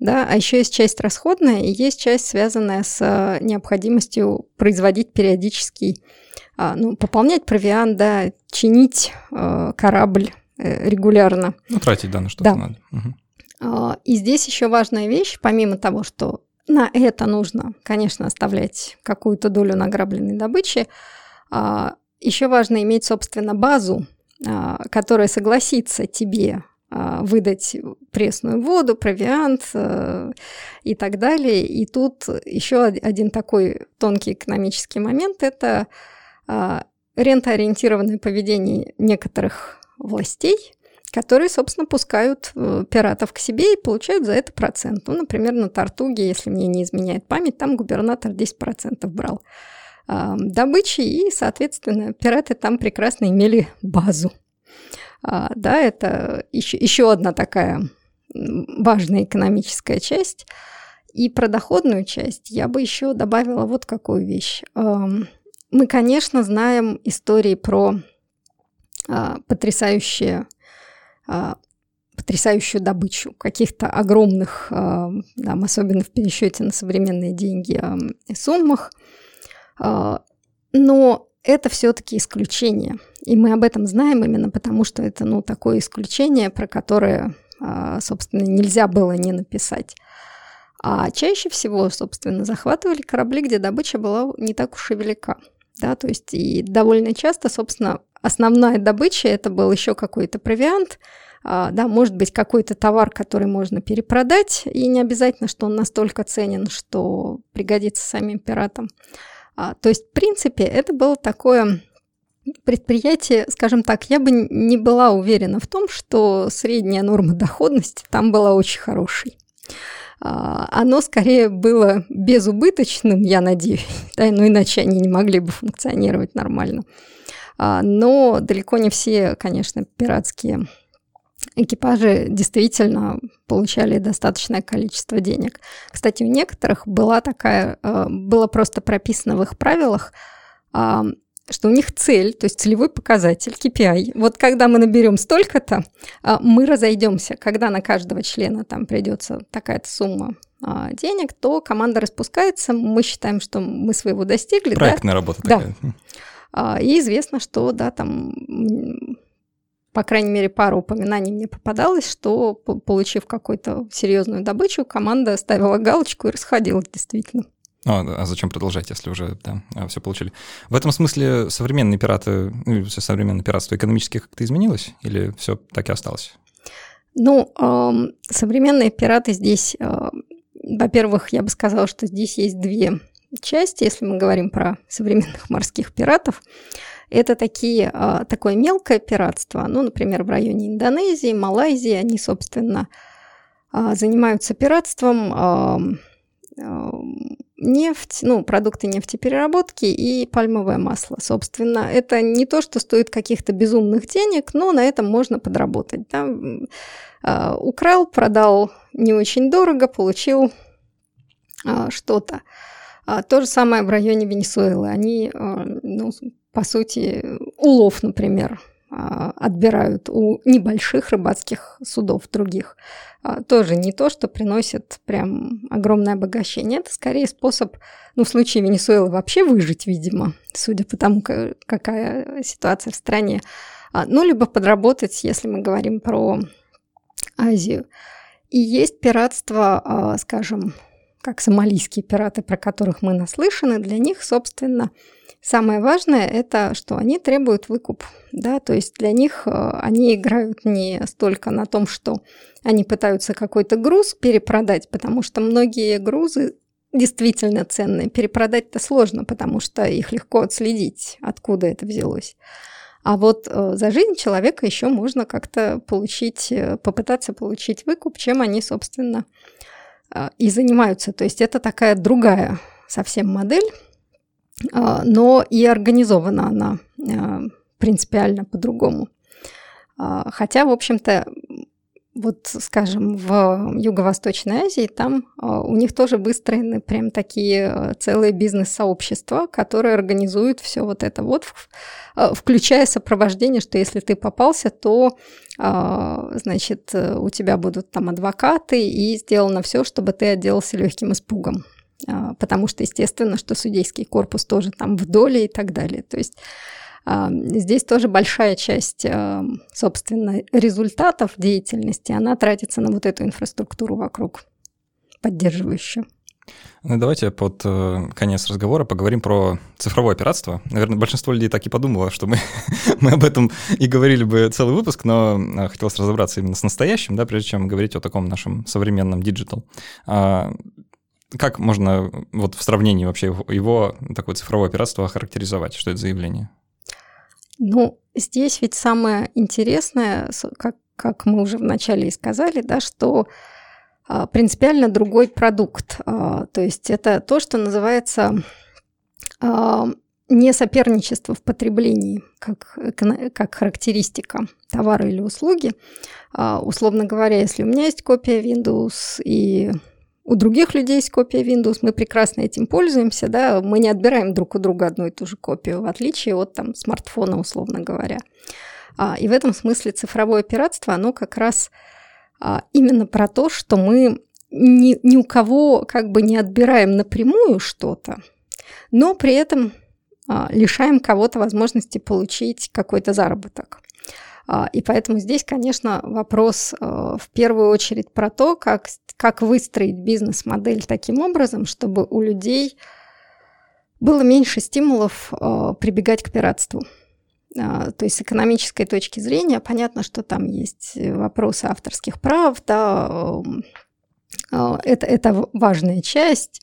да, а еще есть часть расходная и есть часть, связанная с э, необходимостью производить периодический, а, ну, пополнять провиант, да, чинить э, корабль э, регулярно. Ну, тратить, да, на что-то да. надо. Угу. И здесь еще важная вещь, помимо того, что на это нужно, конечно, оставлять какую-то долю награбленной добычи, а, еще важно иметь, собственно, базу а, которая согласится тебе а, выдать пресную воду, провиант э, и так далее. И тут еще один такой тонкий экономический момент – это а, рентоориентированное поведение некоторых властей, которые, собственно, пускают э, пиратов к себе и получают за это процент. Ну, например, на Тартуге, если мне не изменяет память, там губернатор 10% брал добычи, и, соответственно, пираты там прекрасно имели базу. А, да, это еще, еще одна такая важная экономическая часть. И про доходную часть я бы еще добавила вот какую вещь. Мы, конечно, знаем истории про а, потрясающие а, потрясающую добычу каких-то огромных, там, особенно в пересчете на современные деньги, суммах. А, но это все-таки исключение. И мы об этом знаем именно потому, что это ну, такое исключение, про которое, а, собственно, нельзя было не написать. А чаще всего, собственно, захватывали корабли, где добыча была не так уж и велика. Да, то есть и довольно часто, собственно, основная добыча это был еще какой-то провиант, а, да, может быть какой-то товар, который можно перепродать, и не обязательно, что он настолько ценен, что пригодится самим пиратам. А, то есть, в принципе, это было такое предприятие, скажем так, я бы не была уверена в том, что средняя норма доходности там была очень хорошей. А, оно скорее было безубыточным, я надеюсь, да, ну иначе они не могли бы функционировать нормально. А, но далеко не все, конечно, пиратские экипажи действительно получали достаточное количество денег. Кстати, у некоторых была такая, а, было просто прописано в их правилах, что у них цель, то есть целевой показатель, KPI. Вот когда мы наберем столько-то, а, мы разойдемся. Когда на каждого члена там придется такая-то сумма а, денег, то команда распускается, мы считаем, что мы своего достигли. Проектная да? работа такая. Да. И известно, что, да, там, по крайней мере, пару упоминаний мне попадалось, что, получив какую-то серьезную добычу, команда ставила галочку и расходилась действительно. Ну, а зачем продолжать, если уже да, а, все получили? В этом смысле современные пираты, ну, все современное пиратство экономически как-то изменилось или все так и осталось? Ну, э, современные пираты здесь, э, во-первых, я бы сказала, что здесь есть две части, если мы говорим про современных морских пиратов. Это такие, э, такое мелкое пиратство, ну, например, в районе Индонезии, Малайзии, они, собственно, э, занимаются пиратством, нефть, ну, продукты нефтепереработки и пальмовое масло. Собственно, это не то, что стоит каких-то безумных денег, но на этом можно подработать. Да? А, украл, продал не очень дорого, получил а, что-то. А, то же самое в районе Венесуэлы. Они, ну, по сути, улов, например, отбирают у небольших рыбацких судов других. А, тоже не то, что приносит прям огромное обогащение. Это скорее способ, ну, в случае Венесуэлы вообще выжить, видимо, судя по тому, какая ситуация в стране. А, ну, либо подработать, если мы говорим про Азию. И есть пиратство, а, скажем, как сомалийские пираты, про которых мы наслышаны, для них, собственно, Самое важное это, что они требуют выкуп, да, то есть для них они играют не столько на том, что они пытаются какой-то груз перепродать, потому что многие грузы действительно ценные. Перепродать-то сложно, потому что их легко отследить, откуда это взялось. А вот э, за жизнь человека еще можно как-то получить, э, попытаться получить выкуп, чем они, собственно, э, и занимаются. То есть это такая другая совсем модель, но и организована она принципиально по-другому. Хотя, в общем-то, вот, скажем, в Юго-Восточной Азии, там а, у них тоже выстроены прям такие а, целые бизнес-сообщества, которые организуют все вот это вот, а, включая сопровождение, что если ты попался, то, значит, у тебя будут там адвокаты, и сделано все, чтобы ты отделался легким испугом. Потому что, естественно, что судейский корпус тоже там в доле и так далее. То есть Здесь тоже большая часть, собственно, результатов деятельности, она тратится на вот эту инфраструктуру вокруг, поддерживающую. Ну, давайте под э, конец разговора поговорим про цифровое пиратство. Наверное, большинство людей так и подумало, что мы, мы об этом и говорили бы целый выпуск, но э, хотелось разобраться именно с настоящим, да, прежде чем говорить о таком нашем современном digital. А, как можно вот в сравнении вообще его, его такое цифровое пиратство охарактеризовать? Что это за явление? Ну, здесь ведь самое интересное, как, как мы уже вначале и сказали, да, что принципиально другой продукт. А, то есть это то, что называется а, не соперничество в потреблении, как, как характеристика товара или услуги. А, условно говоря, если у меня есть копия Windows и у других людей есть копия Windows, мы прекрасно этим пользуемся, да, мы не отбираем друг у друга одну и ту же копию, в отличие от там смартфона, условно говоря. А, и в этом смысле цифровое пиратство, оно как раз а, именно про то, что мы ни, ни у кого как бы не отбираем напрямую что-то, но при этом а, лишаем кого-то возможности получить какой-то заработок. А, и поэтому здесь, конечно, вопрос в первую очередь про то, как, как выстроить бизнес-модель таким образом, чтобы у людей было меньше стимулов прибегать к пиратству. А, то есть с экономической точки зрения понятно, что там есть вопросы авторских прав, да, эм, Это, это важная часть.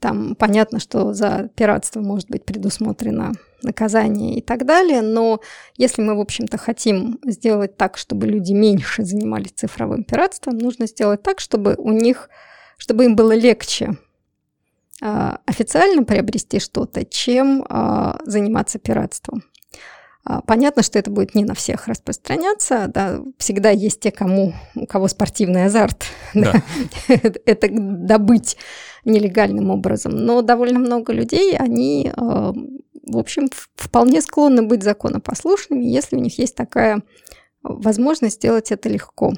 Там понятно, что за пиратство может быть предусмотрено наказание и так далее, но если мы, в общем-то, хотим сделать так, чтобы люди меньше занимались цифровым пиратством, нужно сделать так, чтобы у них, чтобы им было легче а, официально приобрести что-то, чем а, заниматься пиратством. А, понятно, что это будет не на всех распространяться, да, всегда есть те, кому, у кого спортивный азарт, да. это добыть нелегальным образом, но довольно много людей, они, а, в общем, вполне склонны быть законопослушными, если у них есть такая возможность сделать это легко.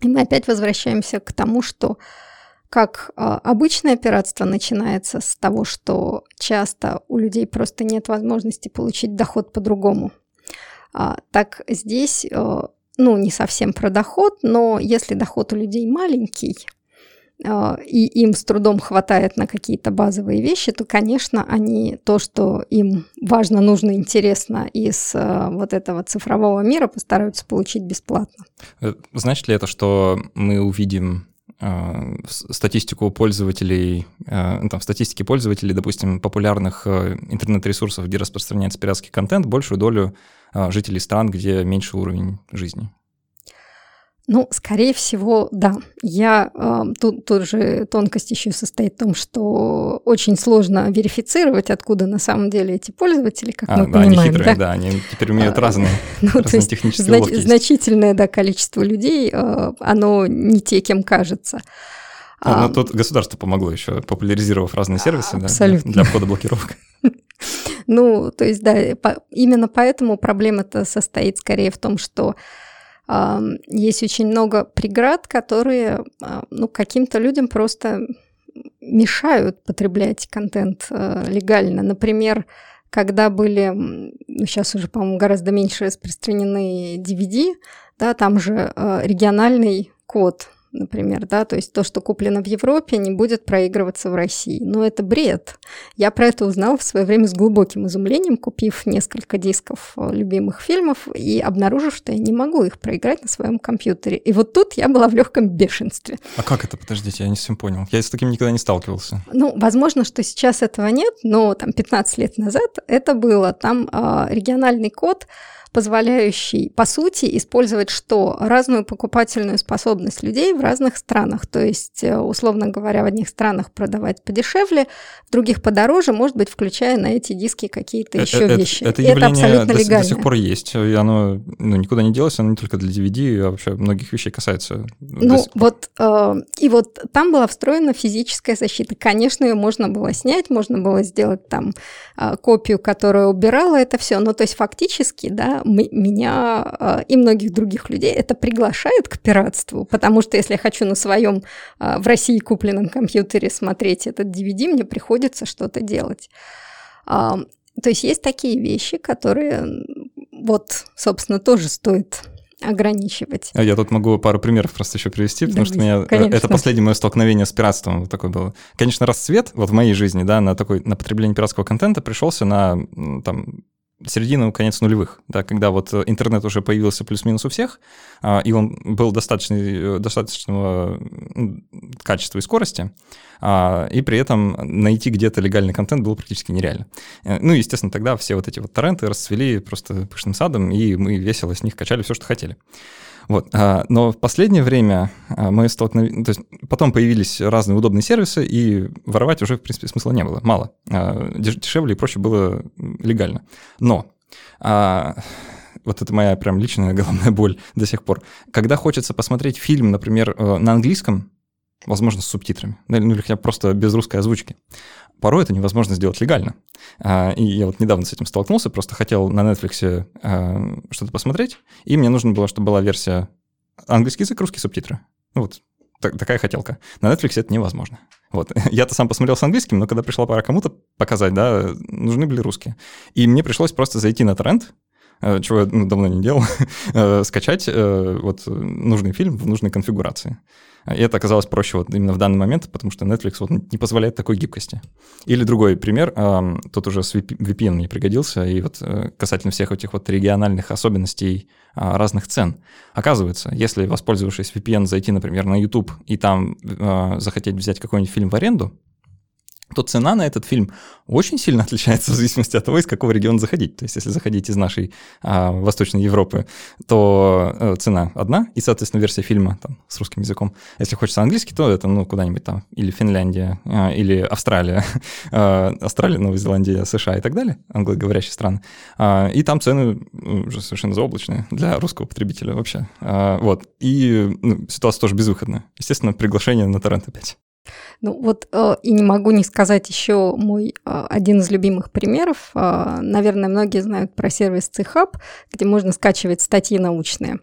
И мы опять возвращаемся к тому, что как а, обычное пиратство начинается с того, что часто у людей просто нет возможности получить доход по-другому. А, так здесь, а, ну, не совсем про доход, но если доход у людей маленький, и им с трудом хватает на какие-то базовые вещи, то, конечно, они то, что им важно, нужно, интересно из вот этого цифрового мира, постараются получить бесплатно. Э, значит ли это, что мы увидим статистику пользователей, э, ну, там, статистики пользователей, допустим, популярных э, интернет-ресурсов, где распространяется пиратский контент, большую долю жителей стран, где меньше уровень жизни. Ну, скорее всего, да. Я э, тут тоже тонкость еще состоит в том, что очень сложно верифицировать, откуда на самом деле эти пользователи, как а, мы да, понимаем. Они хитрые, да? да, они теперь умеют а, разные, ну, разные то технические знач- уловки. Значительное да, количество людей, э, оно не те, кем кажется. А, а, ну, тут государство помогло еще, популяризировав разные сервисы абсолютно. Да, для входа блокировок. Ну, то есть, да, именно поэтому проблема-то состоит скорее в том, что есть очень много преград, которые а, ну, каким-то людям просто мешают потреблять контент э, легально. Например, когда были, ну, сейчас уже, по-моему, гораздо меньше распространены DVD, да, там же э, региональный код например, да, то есть то, что куплено в Европе, не будет проигрываться в России. Но это бред. Я про это узнала в свое время с глубоким изумлением, купив несколько дисков э, любимых фильмов и обнаружив, что я не могу их проиграть на своем компьютере. И вот тут я была в легком бешенстве. А как это? Подождите, я не совсем понял. Я с таким никогда не сталкивался. Ну, возможно, что сейчас этого нет, но там 15 лет назад это было. Там э, региональный код позволяющий, по сути, использовать что? Разную покупательную способность людей в разных странах. То есть, э, условно говоря, в одних странах продавать подешевле, в других подороже, может быть, включая на эти диски какие-то еще это, вещи. Это, это, это абсолютно до, легально. До сих пор есть, и оно ну, никуда не делось, оно не только для DVD, а вообще многих вещей касается. Ну, вот, э, и вот там была встроена физическая защита. Конечно, ее можно было снять, можно было сделать там э, копию, которая убирала это все, но то есть фактически, да, меня э, и многих других людей это приглашает к пиратству, потому что если я хочу на своем э, в России купленном компьютере смотреть этот DVD, мне приходится что-то делать. То есть есть такие вещи, которые вот, собственно, тоже стоит ограничивать. А я тут могу пару примеров просто еще привести, потому да, что меня, конечно. это последнее мое столкновение с пиратством вот такое было. Конечно, расцвет вот в моей жизни, да, на такой на потребление пиратского контента пришелся на там середину, конец нулевых, да, когда вот э, интернет уже появился плюс-минус у всех, а, и он был достаточно, достаточного качества и скорости, а, и при этом найти где-то легальный контент было практически нереально. Э, ну, естественно, тогда все вот эти вот торренты расцвели просто пышным садом, и мы весело с них качали все, что хотели. Вот. А, но в последнее время а, мы столкнулись... То есть потом появились разные удобные сервисы, и воровать уже, в принципе, смысла не было. Мало. А, дешевле и проще было легально. Но вот это моя прям личная головная боль до сих пор. Когда хочется посмотреть фильм, например, э, на английском, возможно, с субтитрами, ну или хотя бы просто без русской озвучки, порой это невозможно сделать легально. А, и я вот недавно с этим столкнулся, просто хотел на Netflix а, что-то посмотреть, и мне нужно было, чтобы была версия английский язык, русские субтитры. Ну вот, так, такая хотелка. На Netflix это невозможно. Вот. Я-то сам посмотрел с английским, но когда пришла пора кому-то показать, да, нужны были русские. И мне пришлось просто зайти на тренд, чего я ну, давно не делал, скачать вот нужный фильм в нужной конфигурации. И это оказалось проще вот именно в данный момент, потому что Netflix вот не позволяет такой гибкости. Или другой пример, тут уже с VPN мне пригодился, и вот э, касательно всех этих вот региональных особенностей а, разных цен. Оказывается, если, воспользовавшись VPN, зайти, например, на YouTube и там захотеть взять какой-нибудь фильм в аренду, то цена на этот фильм очень сильно отличается в зависимости от того, из какого региона заходить. То есть, если заходить из нашей а, Восточной Европы, то а, цена одна, и, соответственно, версия фильма там, с русским языком. Если хочется английский, то это ну, куда-нибудь там или Финляндия, а, или Австралия, а, Австралия, Новая Зеландия, США и так далее, англоговорящие страны. А, и там цены уже совершенно заоблачные для русского потребителя вообще. А, вот. И ну, ситуация тоже безвыходная. Естественно, приглашение на торрент опять. Ну вот э, и не могу не сказать еще мой э, один из любимых примеров. Э, наверное, многие знают про сервис CHUB, где можно скачивать статьи научные.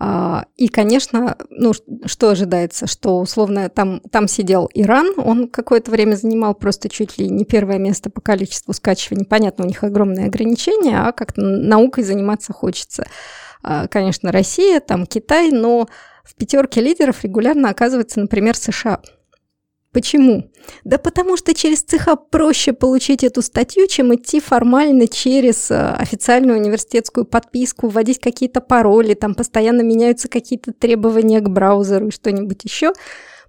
Э, и, конечно, ну что ожидается, что условно там, там сидел Иран, он какое-то время занимал просто чуть ли не первое место по количеству скачиваний. Понятно, у них огромные ограничения, а как-то наукой заниматься хочется. Конечно, Россия, там Китай, но в пятерке лидеров регулярно оказывается, например, США. Почему? Да потому что через ЦХ проще получить эту статью, чем идти формально через э, официальную университетскую подписку, вводить какие-то пароли, там постоянно меняются какие-то требования к браузеру и что-нибудь еще.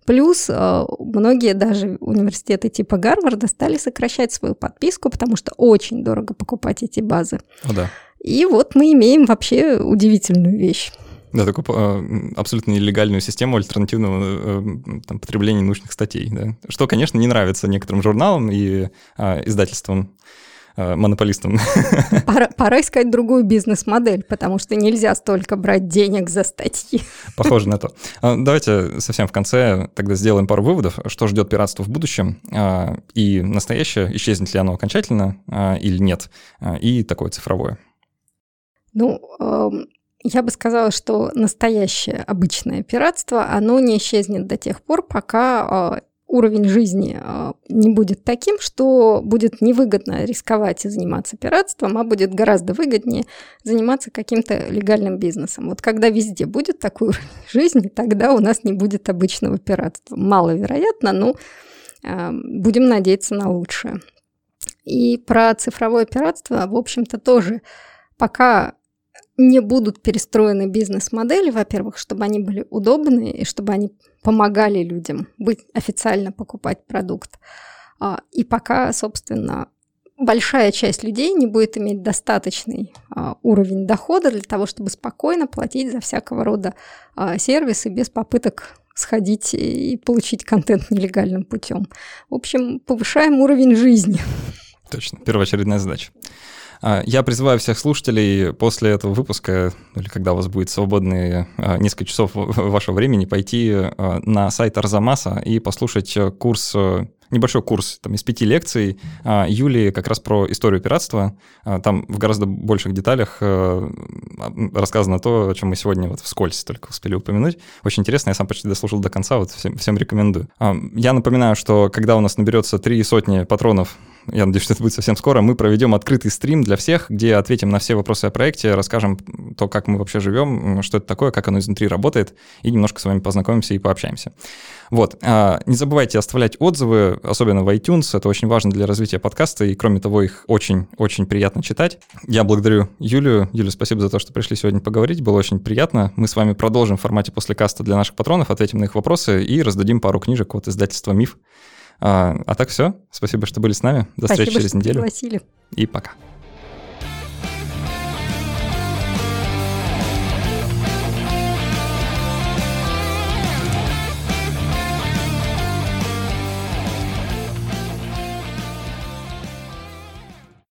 Плюс э, многие даже университеты типа Гарварда стали сокращать свою подписку, потому что очень дорого покупать эти базы. О, да. И вот мы имеем вообще удивительную вещь. Да, такую э, абсолютно нелегальную систему альтернативного э, там, потребления научных статей. Да? Что, конечно, не нравится некоторым журналам и э, издательствам, монополистам. Пора, пора искать другую бизнес-модель, потому что нельзя столько брать денег за статьи. Похоже на то. А, давайте совсем в конце тогда сделаем пару выводов, что ждет пиратство в будущем, а, и настоящее, исчезнет ли оно окончательно а, или нет, и такое цифровое. Ну, я бы сказала, что настоящее обычное пиратство, оно не исчезнет до тех пор, пока э, уровень жизни э, не будет таким, что будет невыгодно рисковать и заниматься пиратством, а будет гораздо выгоднее заниматься каким-то легальным бизнесом. Вот когда везде будет такой уровень жизни, тогда у нас не будет обычного пиратства. Маловероятно, но э, будем надеяться на лучшее. И про цифровое пиратство, в общем-то, тоже пока не будут перестроены бизнес-модели, во-первых, чтобы они были удобны и чтобы они помогали людям быть официально покупать продукт. А, и пока, собственно, большая часть людей не будет иметь достаточный а, уровень дохода для того, чтобы спокойно платить за всякого рода а, сервисы без попыток сходить и получить контент нелегальным путем. В общем, повышаем уровень жизни. Точно, первоочередная задача. А, я призываю всех слушателей после этого выпуска, или когда у вас будет свободные а, несколько часов вашего времени, пойти а, на сайт Арзамаса и послушать э, курс э, небольшой курс там, из пяти лекций Юлии как раз про историю пиратства. Там в гораздо больших деталях э, рассказано то, о чем мы сегодня вот вскользь только успели упомянуть. Очень интересно, я сам почти дослушал до конца, вот всем, всем рекомендую. Я напоминаю, что когда у нас наберется три сотни патронов я надеюсь, что это будет совсем скоро, мы проведем открытый стрим для всех, где ответим на все вопросы о проекте, расскажем то, как мы вообще живем, что это такое, как оно изнутри работает, и немножко с вами познакомимся и пообщаемся. Вот. А, не забывайте оставлять отзывы, особенно в iTunes, это очень важно для развития подкаста, и кроме того, их очень-очень приятно читать. Я благодарю Юлию. Юля, спасибо за то, что пришли сегодня поговорить, было очень приятно. Мы с вами продолжим в формате после каста для наших патронов, ответим на их вопросы и раздадим пару книжек от издательства «Миф». А, а так все. Спасибо, что были с нами. До Спасибо, встречи через неделю. Пригласили. И пока.